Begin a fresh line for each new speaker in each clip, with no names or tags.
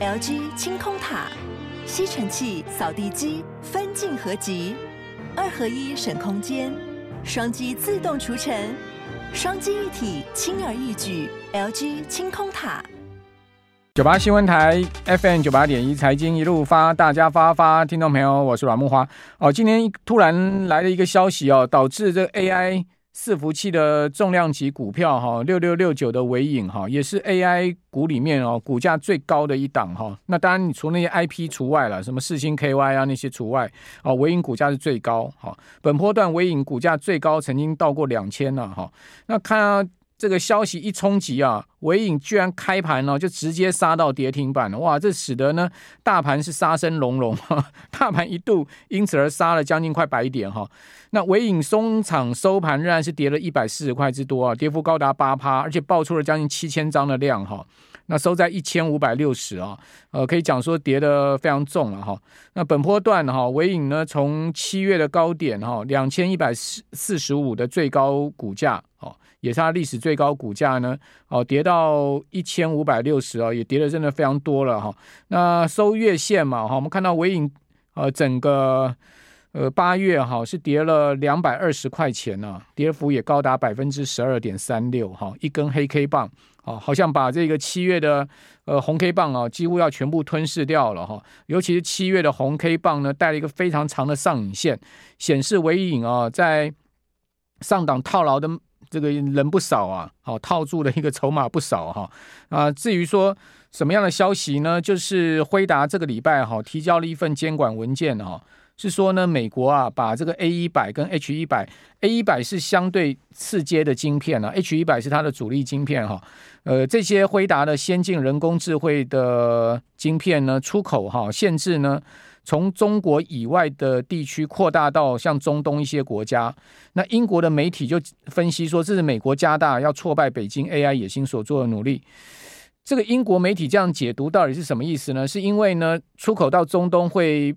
LG 清空塔，吸尘器、扫地机分镜合集，二合一省空间，双击自动除尘，双击一体轻而易举。LG 清空塔。
九八新闻台 FM 九八点一财经一路发，大家发发，听众朋友，我是阮木花。哦，今天突然来了一个消息哦，导致这个 AI。伺服器的重量级股票哈，六六六九的微影哈，也是 AI 股里面哦股价最高的一档哈。那当然，你除那些 IP 除外了，什么四星 KY 啊那些除外哦，微影股价是最高哈。本波段微影股价最高曾经到过两千了哈。那看啊。这个消息一冲击啊，纬颖居然开盘呢、哦、就直接杀到跌停板了，哇！这使得呢大盘是杀声隆隆，大盘一度因此而杀了将近快百点哈。那纬颖中场收盘仍然是跌了一百四十块之多啊，跌幅高达八趴，而且爆出了将近七千张的量哈。那收在一千五百六十啊，呃，可以讲说跌得非常重了哈。那本波段哈，纬颖呢从七月的高点哈两千一百四四十五的最高股价。也是它历史最高股价呢，哦，跌到一千五百六十啊，也跌的真的非常多了哈。那收月线嘛，哈，我们看到尾影呃整个呃八月哈是跌了两百二十块钱呢，跌幅也高达百分之十二点三六哈，一根黑 K 棒啊，好像把这个七月的呃红 K 棒啊几乎要全部吞噬掉了哈。尤其是七月的红 K 棒呢，带了一个非常长的上影线，显示尾影啊在上档套牢的。这个人不少啊，好套住的一个筹码不少哈啊。至于说什么样的消息呢？就是辉达这个礼拜哈提交了一份监管文件哈，是说呢美国啊把这个 A 一百跟 H 一百，A 一百是相对次阶的晶片啊，H 一百是它的主力晶片哈。呃，这些辉达的先进人工智慧的晶片呢出口哈限制呢。从中国以外的地区扩大到像中东一些国家，那英国的媒体就分析说，这是美国加大要挫败北京 AI 野心所做的努力。这个英国媒体这样解读到底是什么意思呢？是因为呢，出口到中东会。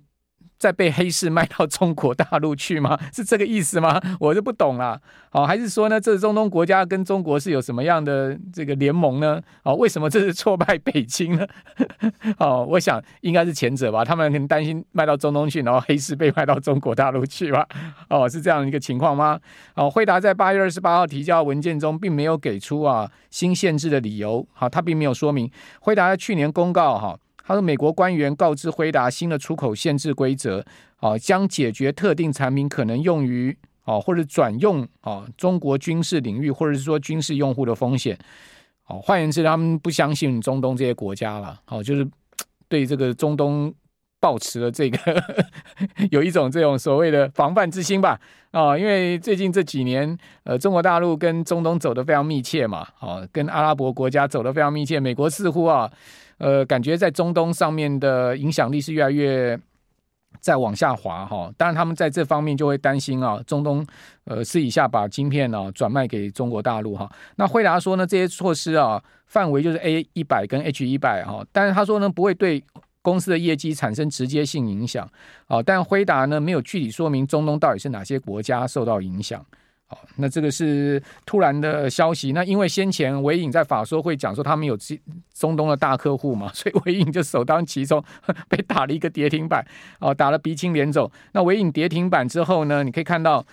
再被黑市卖到中国大陆去吗？是这个意思吗？我就不懂了。好，还是说呢，这中东国家跟中国是有什么样的这个联盟呢？哦，为什么这是挫败北京呢？哦，我想应该是前者吧。他们很担心卖到中东去，然后黑市被卖到中国大陆去吧？哦，是这样一个情况吗？哦，辉达在八月二十八号提交文件中，并没有给出啊新限制的理由。好，他并没有说明。辉达在去年公告哈。他说，美国官员告知辉达新的出口限制规则，啊，将解决特定产品可能用于啊或者转用啊中国军事领域或者是说军事用户的风险。哦，换言之，他们不相信中东这些国家了。哦，就是对这个中东抱持了这个 有一种这种所谓的防范之心吧。啊，因为最近这几年，呃，中国大陆跟中东走得非常密切嘛，啊，跟阿拉伯国家走得非常密切。美国似乎啊。呃，感觉在中东上面的影响力是越来越在往下滑哈。当然，他们在这方面就会担心啊，中东呃私底下把晶片呢、啊、转卖给中国大陆哈。那惠达说呢，这些措施啊范围就是 A 一百跟 H 一百哈，但是他说呢不会对公司的业绩产生直接性影响啊。但辉达呢没有具体说明中东到底是哪些国家受到影响。哦那这个是突然的消息。那因为先前纬颖在法说会讲说他们有中东的大客户嘛，所以纬颖就首当其冲被打了一个跌停板，哦，打了鼻青脸肿。那纬颖跌停板之后呢，你可以看到，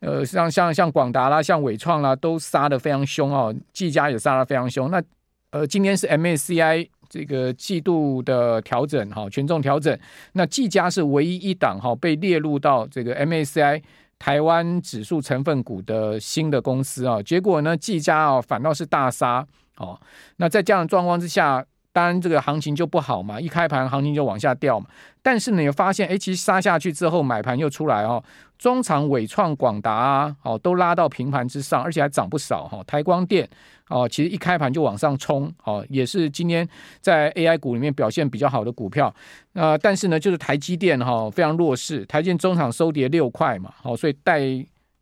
呃，像像像广达啦，像纬创啦，都杀得非常凶哦，技嘉也杀得非常凶。那呃，今天是 MACI 这个季度的调整哈，权重调整。那技嘉是唯一一档哈被列入到这个 M A C I。台湾指数成分股的新的公司啊，结果呢，技嘉啊反倒是大杀哦。那在这样的状况之下，当然这个行情就不好嘛，一开盘行情就往下掉嘛。但是呢，你发现哎，其实杀下去之后买盘又出来哦，中场纬创、广达啊，哦都拉到平盘之上，而且还涨不少哈。台光电。哦，其实一开盘就往上冲，哦，也是今天在 AI 股里面表现比较好的股票。呃，但是呢，就是台积电哈、哦、非常弱势，台积电中场收跌六块嘛，好、哦，所以带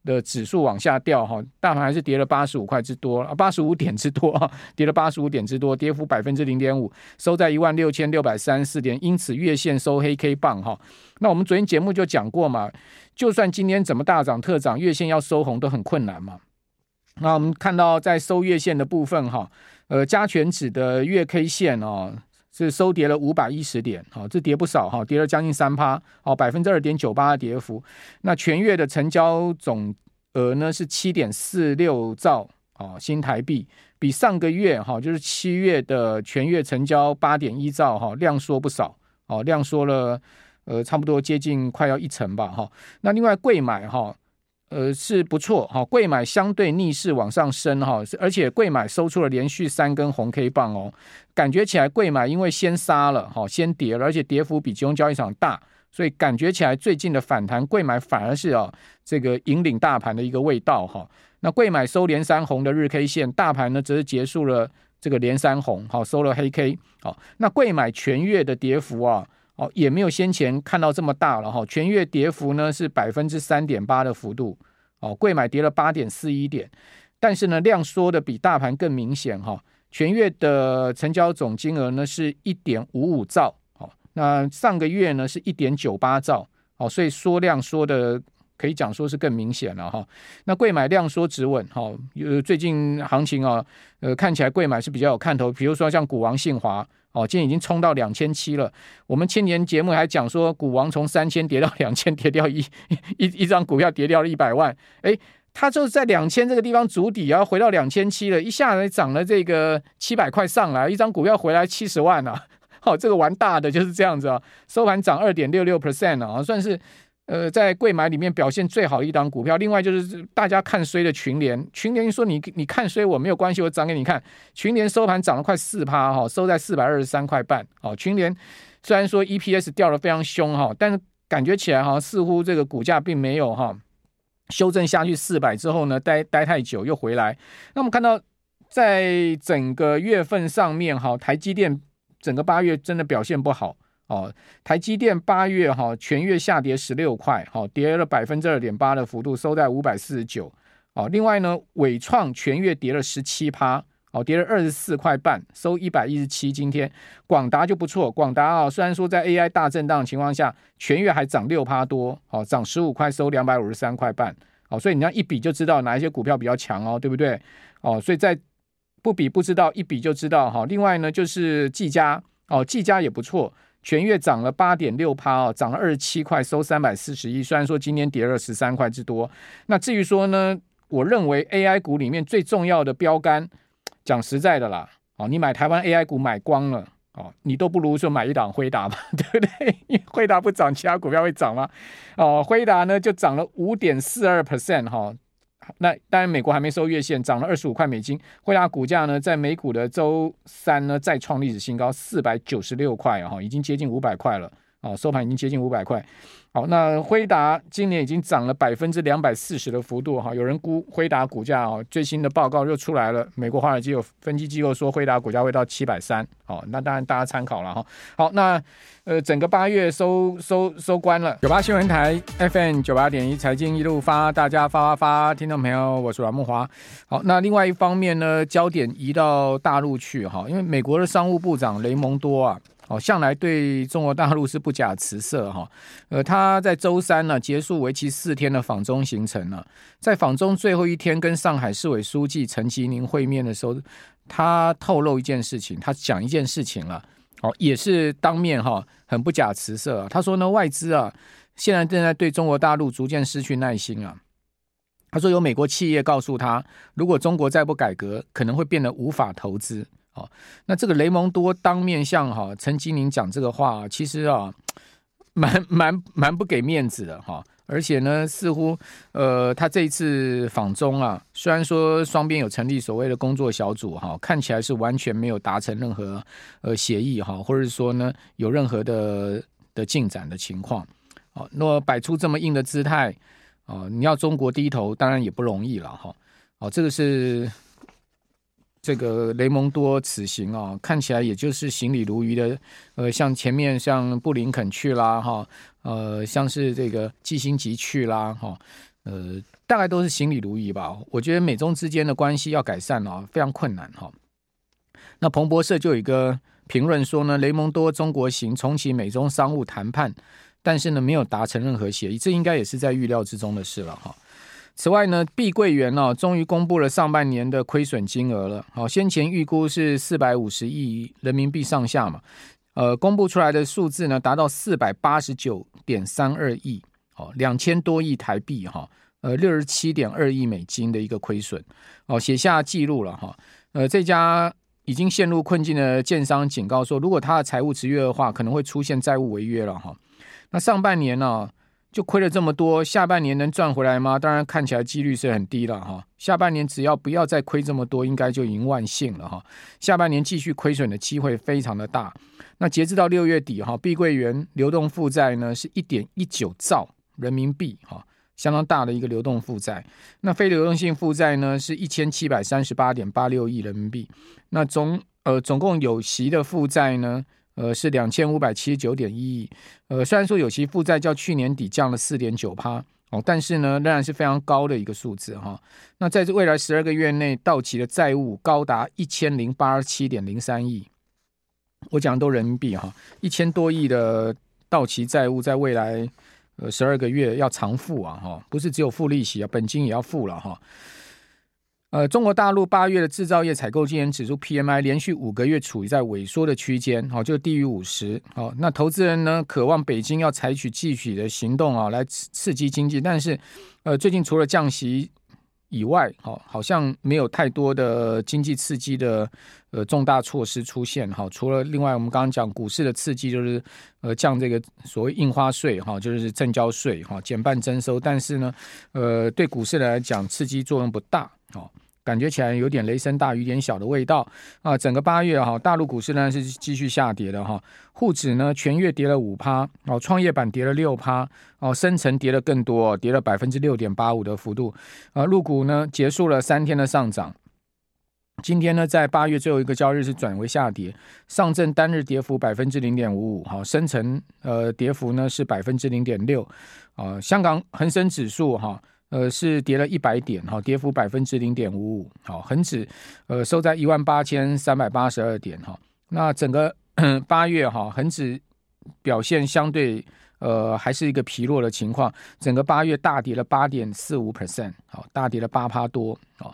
的指数往下掉哈、大盘还是跌了八十五块之多，八十五点之多，跌了八十五点之多，跌幅百分之零点五，收在一万六千六百三十四点，因此月线收黑 K 棒哈、那我们昨天节目就讲过嘛，就算今天怎么大涨特涨，月线要收红都很困难嘛。那我们看到在收月线的部分哈，呃，加权指的月 K 线哦，是收跌了五百一十点，好，这跌不少哈，跌了将近三趴，好，百分之二点九八的跌幅。那全月的成交总额呢是七点四六兆哦新台币，比上个月哈就是七月的全月成交八点一兆哈量缩不少，哦量缩了呃差不多接近快要一成吧哈。那另外贵买哈。呃，是不错哈，柜买相对逆势往上升哈，而且贵买收出了连续三根红 K 棒哦，感觉起来贵买因为先杀了哈，先跌了，而且跌幅比集中交易场大，所以感觉起来最近的反弹贵买反而是啊这个引领大盘的一个味道哈。那贵买收连三红的日 K 线，大盘呢则是结束了这个连三红，好收了黑 K，好，那贵买全月的跌幅啊。哦，也没有先前看到这么大了哈，全月跌幅呢是百分之三点八的幅度，哦，贵买跌了八点四一点，但是呢量缩的比大盘更明显哈，全月的成交总金额呢是一点五五兆，哦，那上个月呢是一点九八兆，哦，所以缩量缩的可以讲说是更明显了哈，那贵买量缩止稳哈，呃，最近行情啊，呃，看起来贵买是比较有看头，比如说像股王信华。哦，今天已经冲到两千七了。我们千年节目还讲说，股王从三千跌到 两千，跌掉一一一张股票跌掉了一百万。诶，它就是在两千这个地方筑底，然后回到两千七了，一下子涨了这个七百块上来，一张股票回来七十万啊！好，这个玩大的就是这样子啊，收盘涨二点六六 percent 啊，算是。呃，在柜买里面表现最好一档股票，另外就是大家看衰的群联，群联说你你看衰我没有关系，我涨给你看。群联收盘涨了快四趴哈，收在四百二十三块半。哦，群联虽然说 EPS 掉得非常凶哈，但是感觉起来哈，似乎这个股价并没有哈修正下去四百之后呢，待待太久又回来。那我们看到在整个月份上面哈，台积电整个八月真的表现不好。哦，台积电八月哈全月下跌十六块，好跌了百分之二点八的幅度，收在五百四十九。哦，另外呢，伟创全月跌了十七趴，哦跌了二十四块半，收一百一十七。今天广达就不错，广达啊虽然说在 AI 大震荡的情况下，全月还涨六趴多，哦涨十五块，收两百五十三块半。哦，所以你这样一比就知道哪一些股票比较强哦，对不对？哦，所以在不比不知道，一比就知道哈。另外呢，就是技嘉，哦技嘉也不错。全月涨了八点六趴哦，涨了二十七块，收三百四十一。虽然说今天跌了十三块之多，那至于说呢，我认为 AI 股里面最重要的标杆，讲实在的啦，哦，你买台湾 AI 股买光了哦，你都不如说买一档辉达嘛，对不对？因为辉达不涨，其他股票会涨吗？哦，辉达呢就涨了五点四二 percent 哈。那当然，美国还没收月线，涨了二十五块美金。惠达股价呢，在美股的周三呢，再创历史新高，四百九十六块哈，已经接近五百块了啊，收盘已经接近五百块。好，那辉达今年已经涨了百分之两百四十的幅度哈，有人估辉达股价哦，最新的报告又出来了，美国华尔街有分析机构说辉达股价会到七百三，好，那当然大家参考了哈。好，那呃整个八月收收收官了，九八新闻台 FM 九八点一财经一路发，大家发发发，听众朋友，我是阮木华。好，那另外一方面呢，焦点移到大陆去哈，因为美国的商务部长雷蒙多啊。哦，向来对中国大陆是不假辞色哈。呃，他在周三呢结束为期四天的访中行程了。在访中最后一天跟上海市委书记陈吉宁会面的时候，他透露一件事情，他讲一件事情了。哦，也是当面哈，很不假辞色啊。他说呢，外资啊现在正在对中国大陆逐渐失去耐心啊。他说有美国企业告诉他，如果中国再不改革，可能会变得无法投资。哦，那这个雷蒙多当面向哈陈吉宁讲这个话，其实啊，蛮蛮蛮不给面子的哈。而且呢，似乎呃，他这一次访中啊，虽然说双边有成立所谓的工作小组哈，看起来是完全没有达成任何呃协议哈，或者说呢有任何的的进展的情况。哦，那摆出这么硬的姿态啊，你要中国低头，当然也不容易了哈。哦，这个是。这个雷蒙多此行啊，看起来也就是行礼如仪的，呃，像前面像布林肯去啦，哈，呃，像是这个基辛格去啦，哈，呃，大概都是行礼如仪吧。我觉得美中之间的关系要改善啊，非常困难哈。那彭博社就有一个评论说呢，雷蒙多中国行重启美中商务谈判，但是呢，没有达成任何协议，这应该也是在预料之中的事了哈。此外呢，碧桂园哦，终于公布了上半年的亏损金额了。好，先前预估是四百五十亿人民币上下嘛，呃，公布出来的数字呢，达到四百八十九点三二亿，哦，两千多亿台币哈，呃，六十七点二亿美金的一个亏损，哦，写下记录了哈。呃，这家已经陷入困境的建商警告说，如果他的财务持续恶化，可能会出现债务违约了哈。那上半年呢？就亏了这么多，下半年能赚回来吗？当然看起来几率是很低了哈。下半年只要不要再亏这么多，应该就已经万幸了哈。下半年继续亏损的机会非常的大。那截至到六月底哈，碧桂园流动负债呢是一点一九兆人民币哈，相当大的一个流动负债。那非流动性负债呢是一千七百三十八点八六亿人民币。那总呃总共有息的负债呢？呃，是两千五百七十九点一亿。呃，虽然说有息负债较去年底降了四点九趴哦，但是呢，仍然是非常高的一个数字哈。那在这未来十二个月内到期的债务高达一千零八十七点零三亿，我讲的都人民币哈，一千多亿的到期债务在未来呃十二个月要偿付啊哈，不是只有付利息啊，本金也要付了哈。呃，中国大陆八月的制造业采购经理指数 PMI 连续五个月处于在萎缩的区间，好，就低于五十。好，那投资人呢，渴望北京要采取具体的行动啊，来刺激经济。但是，呃，最近除了降息以外，好，好像没有太多的经济刺激的呃重大措施出现。好，除了另外我们刚刚讲股市的刺激，就是呃降这个所谓印花税，哈，就是证交税，哈，减半征收。但是呢，呃，对股市来讲，刺激作用不大，好。感觉起来有点雷声大雨点小的味道啊！整个八月哈，大陆股市呢是继续下跌的哈，沪指呢全月跌了五趴哦，创业板跌了六趴哦，深成跌了更多，跌了百分之六点八五的幅度啊。陆股呢结束了三天的上涨，今天呢在八月最后一个交易日是转为下跌，上证单日跌幅百分之零点五五，哈，深成呃跌幅呢是百分之零点六啊，香港恒生指数哈。呃，是跌了一百点，哈，跌幅百分之零点五五，好，恒指呃收在一万八千三百八十二点，哈，那整个 八月哈，恒指表现相对呃还是一个疲弱的情况，整个八月大跌了八点四五 percent，好，大跌了八趴多，好，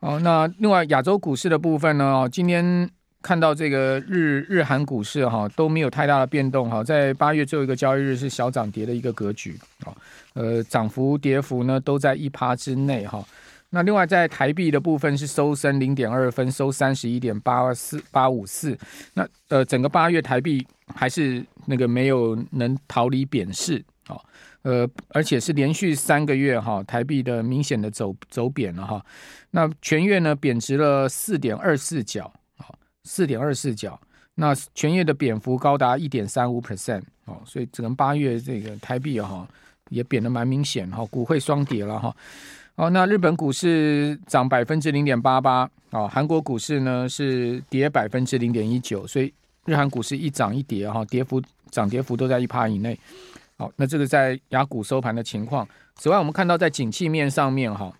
哦，那另外亚洲股市的部分呢，今天。看到这个日日韩股市哈都没有太大的变动哈，在八月最后一个交易日是小涨跌的一个格局啊，呃，涨幅跌幅呢都在一趴之内哈。那另外在台币的部分是收升零点二分，收三十一点八四八五四。那呃，整个八月台币还是那个没有能逃离贬势啊，呃，而且是连续三个月哈台币的明显的走走贬了哈。那全月呢贬值了四点二四角。四点二四角，那全月的贬幅高达一点三五 percent 哦，所以整个八月这个台币哈也贬得蛮明显哈，股汇双跌了哈。哦，那日本股市涨百分之零点八八，哦，韩国股市呢是跌百分之零点一九，所以日韩股市一涨一跌哈，跌幅涨跌幅都在一趴以内。好，那这个在雅股收盘的情况。此外，我们看到在景气面上面哈，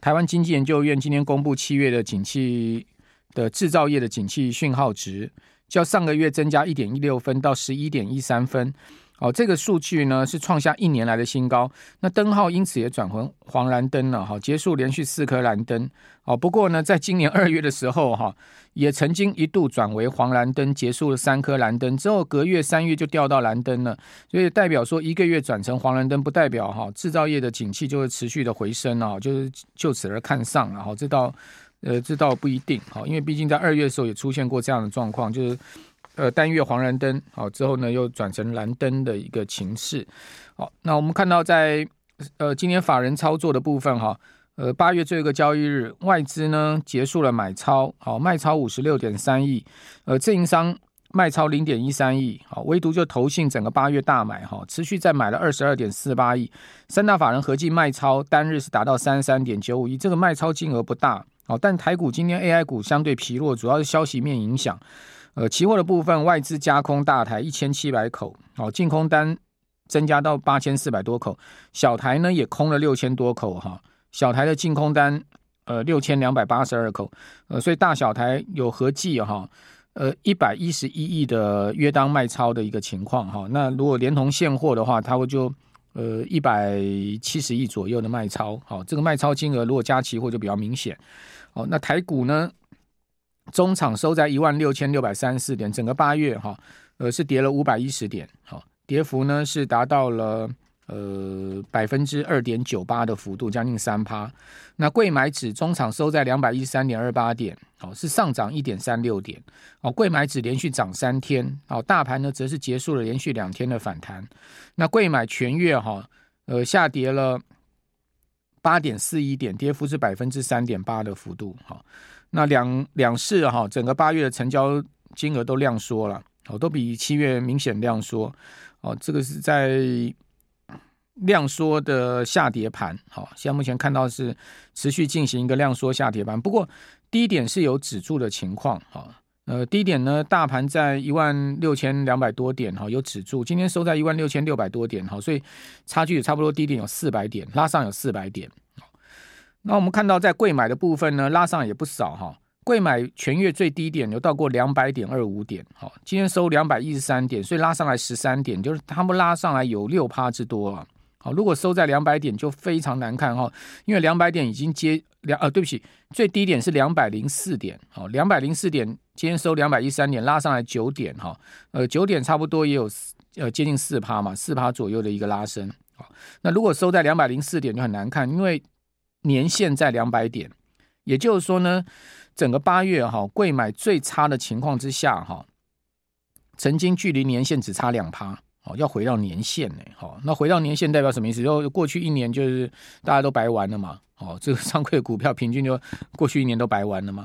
台湾经济研究院今天公布七月的景气。的制造业的景气讯号值，较上个月增加一点一六分到十一点一三分，哦，这个数据呢是创下一年来的新高。那灯号因此也转为黄蓝灯了，哈，结束连续四颗蓝灯。哦，不过呢，在今年二月的时候，哈，也曾经一度转为黄蓝灯，结束了三颗蓝灯之后，隔月三月就掉到蓝灯了。所以代表说，一个月转成黄蓝灯，不代表哈制造业的景气就会持续的回升啊，就是就此而看上了，哈，这到。呃，这倒不一定，好，因为毕竟在二月的时候也出现过这样的状况，就是呃单月黄蓝灯，好之后呢又转成蓝灯的一个情势，好，那我们看到在呃今年法人操作的部分哈，呃八月最后一个交易日，外资呢结束了买超，好卖超五十六点三亿，呃自营商卖超零点一三亿，好唯独就投信整个八月大买哈，持续在买了二十二点四八亿，三大法人合计卖超单日是达到三十三点九五亿，这个卖超金额不大。好，但台股今天 AI 股相对疲弱，主要是消息面影响。呃，期货的部分外资加空大台一千七百口，哦，净空单增加到八千四百多口，小台呢也空了六千多口哈，小台的净空单呃六千两百八十二口，呃，所以大小台有合计哈，呃一百一十一亿的约当卖超的一个情况哈。那如果连同现货的话，它会就呃一百七十亿左右的卖超，好，这个卖超金额如果加期货就比较明显。好，那台股呢，中场收在一万六千六百三十四点，整个八月哈，呃是跌了五百一十点，好，跌幅呢是达到了。呃，百分之二点九八的幅度，将近三趴。那贵买指中场收在两百一十三点二八点，好，是上涨一点三六点。哦，贵买指连续涨三天，哦，大盘呢则是结束了连续两天的反弹。那贵买全月哈，呃，下跌了八点四一点，跌幅是百分之三点八的幅度。好，那两两市哈，整个八月的成交金额都量缩了，哦，都比七月明显量缩。哦，这个是在。量缩的下跌盘，好，现在目前看到是持续进行一个量缩下跌盘。不过低点是有止住的情况，哈，呃，低点呢，大盘在一万六千两百多点，哈，有止住。今天收在一万六千六百多点，哈，所以差距也差不多，低点有四百点，拉上有四百点。那我们看到在贵买的部分呢，拉上也不少，哈，贵买全月最低点有到过两百点二五点，好，今天收两百一十三点，所以拉上来十三点，就是他们拉上来有六趴之多啊。好，如果收在两百点就非常难看哈，因为两百点已经接两呃，对不起，最低点是两百零四点，好，两百零四点今天收两百一三点，拉上来九点哈，呃，九点差不多也有呃接近四趴嘛，四趴左右的一个拉升，好，那如果收在两百零四点就很难看，因为年限在两百点，也就是说呢，整个八月哈，贵买最差的情况之下哈，曾经距离年限只差两趴。哦，要回到年限呢，好，那回到年限代表什么意思？就过去一年就是大家都白玩了嘛，哦，这个上柜的股票平均就过去一年都白玩了嘛，